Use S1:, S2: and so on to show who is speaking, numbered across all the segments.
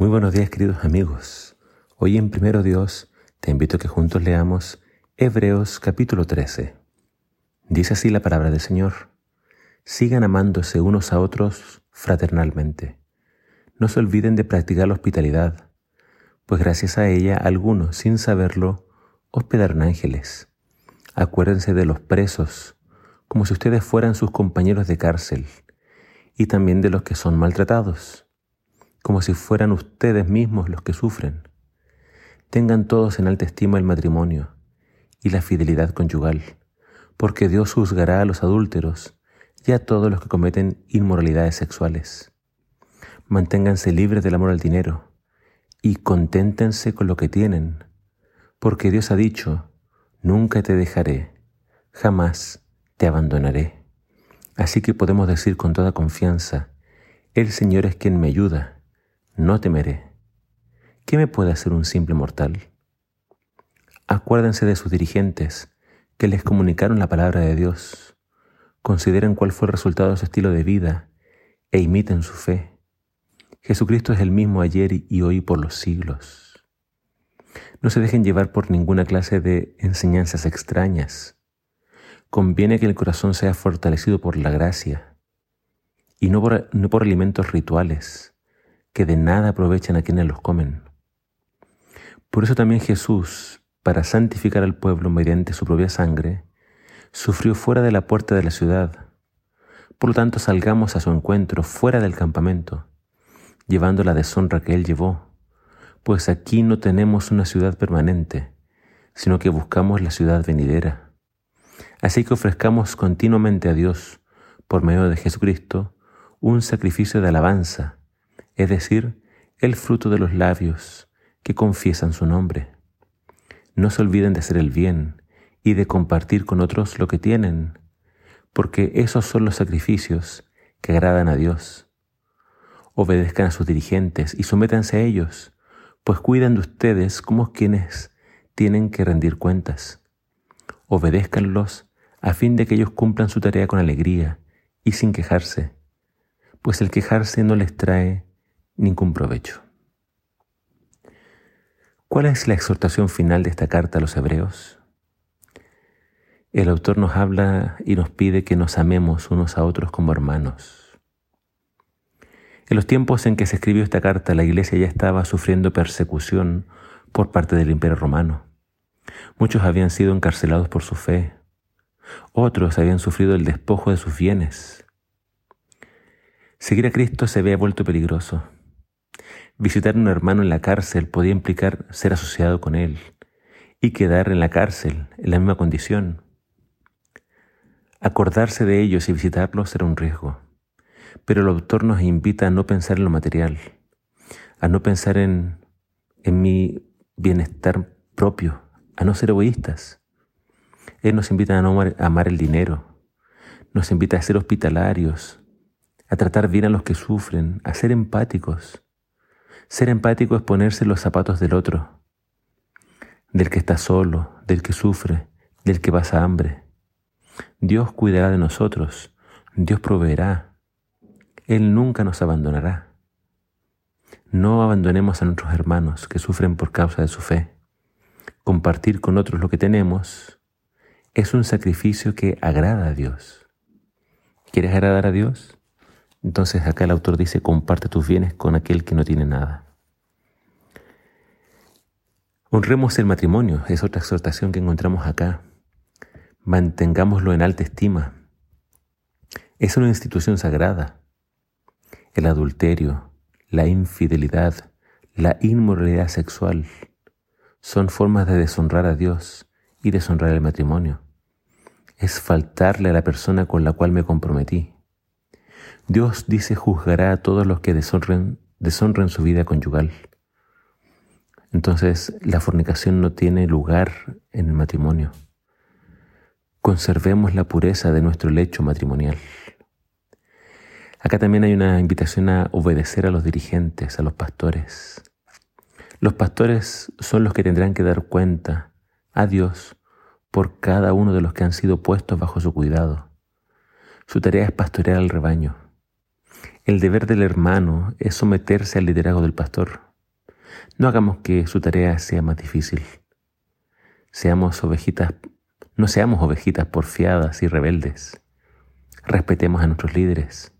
S1: Muy buenos días queridos amigos. Hoy en Primero Dios te invito a que juntos leamos Hebreos capítulo 13. Dice así la palabra del Señor. Sigan amándose unos a otros fraternalmente. No se olviden de practicar la hospitalidad, pues gracias a ella algunos, sin saberlo, hospedaron ángeles. Acuérdense de los presos, como si ustedes fueran sus compañeros de cárcel, y también de los que son maltratados como si fueran ustedes mismos los que sufren. Tengan todos en alta estima el matrimonio y la fidelidad conyugal, porque Dios juzgará a los adúlteros y a todos los que cometen inmoralidades sexuales. Manténganse libres del amor al dinero y conténtense con lo que tienen, porque Dios ha dicho, nunca te dejaré, jamás te abandonaré. Así que podemos decir con toda confianza, el Señor es quien me ayuda no temeré. ¿Qué me puede hacer un simple mortal? Acuérdense de sus dirigentes que les comunicaron la palabra de Dios. Consideren cuál fue el resultado de su estilo de vida e imiten su fe. Jesucristo es el mismo ayer y hoy por los siglos. No se dejen llevar por ninguna clase de enseñanzas extrañas. Conviene que el corazón sea fortalecido por la gracia y no por, no por alimentos rituales que de nada aprovechan a quienes los comen. Por eso también Jesús, para santificar al pueblo mediante su propia sangre, sufrió fuera de la puerta de la ciudad. Por lo tanto, salgamos a su encuentro fuera del campamento, llevando la deshonra que él llevó, pues aquí no tenemos una ciudad permanente, sino que buscamos la ciudad venidera. Así que ofrezcamos continuamente a Dios, por medio de Jesucristo, un sacrificio de alabanza, es decir, el fruto de los labios que confiesan su nombre. No se olviden de hacer el bien y de compartir con otros lo que tienen, porque esos son los sacrificios que agradan a Dios. Obedezcan a sus dirigentes y sométanse a ellos, pues cuidan de ustedes como quienes tienen que rendir cuentas. Obedézcanlos a fin de que ellos cumplan su tarea con alegría y sin quejarse, pues el quejarse no les trae ningún provecho. ¿Cuál es la exhortación final de esta carta a los hebreos? El autor nos habla y nos pide que nos amemos unos a otros como hermanos. En los tiempos en que se escribió esta carta, la iglesia ya estaba sufriendo persecución por parte del imperio romano. Muchos habían sido encarcelados por su fe. Otros habían sufrido el despojo de sus bienes. Seguir a Cristo se había vuelto peligroso. Visitar a un hermano en la cárcel podía implicar ser asociado con él y quedar en la cárcel en la misma condición. Acordarse de ellos y visitarlos era un riesgo, pero el autor nos invita a no pensar en lo material, a no pensar en, en mi bienestar propio, a no ser egoístas. Él nos invita a no amar el dinero, nos invita a ser hospitalarios, a tratar bien a los que sufren, a ser empáticos, ser empático es ponerse los zapatos del otro, del que está solo, del que sufre, del que pasa hambre. Dios cuidará de nosotros, Dios proveerá, Él nunca nos abandonará. No abandonemos a nuestros hermanos que sufren por causa de su fe. Compartir con otros lo que tenemos es un sacrificio que agrada a Dios. ¿Quieres agradar a Dios? Entonces acá el autor dice, comparte tus bienes con aquel que no tiene nada. Honremos el matrimonio, es otra exhortación que encontramos acá. Mantengámoslo en alta estima. Es una institución sagrada. El adulterio, la infidelidad, la inmoralidad sexual son formas de deshonrar a Dios y deshonrar el matrimonio. Es faltarle a la persona con la cual me comprometí. Dios dice juzgará a todos los que deshonren, su vida conyugal. Entonces la fornicación no tiene lugar en el matrimonio. Conservemos la pureza de nuestro lecho matrimonial. Acá también hay una invitación a obedecer a los dirigentes, a los pastores. Los pastores son los que tendrán que dar cuenta a Dios por cada uno de los que han sido puestos bajo su cuidado. Su tarea es pastorear al rebaño. El deber del hermano es someterse al liderazgo del pastor. No hagamos que su tarea sea más difícil. Seamos ovejitas, no seamos ovejitas porfiadas y rebeldes. Respetemos a nuestros líderes.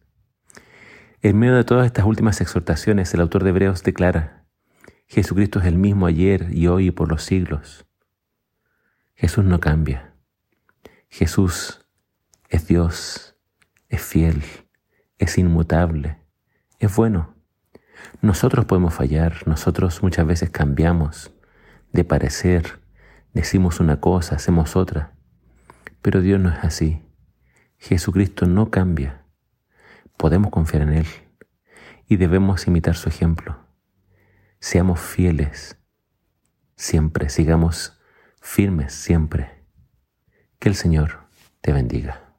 S1: En medio de todas estas últimas exhortaciones, el autor de Hebreos declara, Jesucristo es el mismo ayer y hoy y por los siglos. Jesús no cambia. Jesús es Dios, es fiel, es inmutable, es bueno. Nosotros podemos fallar, nosotros muchas veces cambiamos de parecer, decimos una cosa, hacemos otra, pero Dios no es así. Jesucristo no cambia. Podemos confiar en Él y debemos imitar su ejemplo. Seamos fieles siempre, sigamos firmes siempre. Que el Señor te bendiga.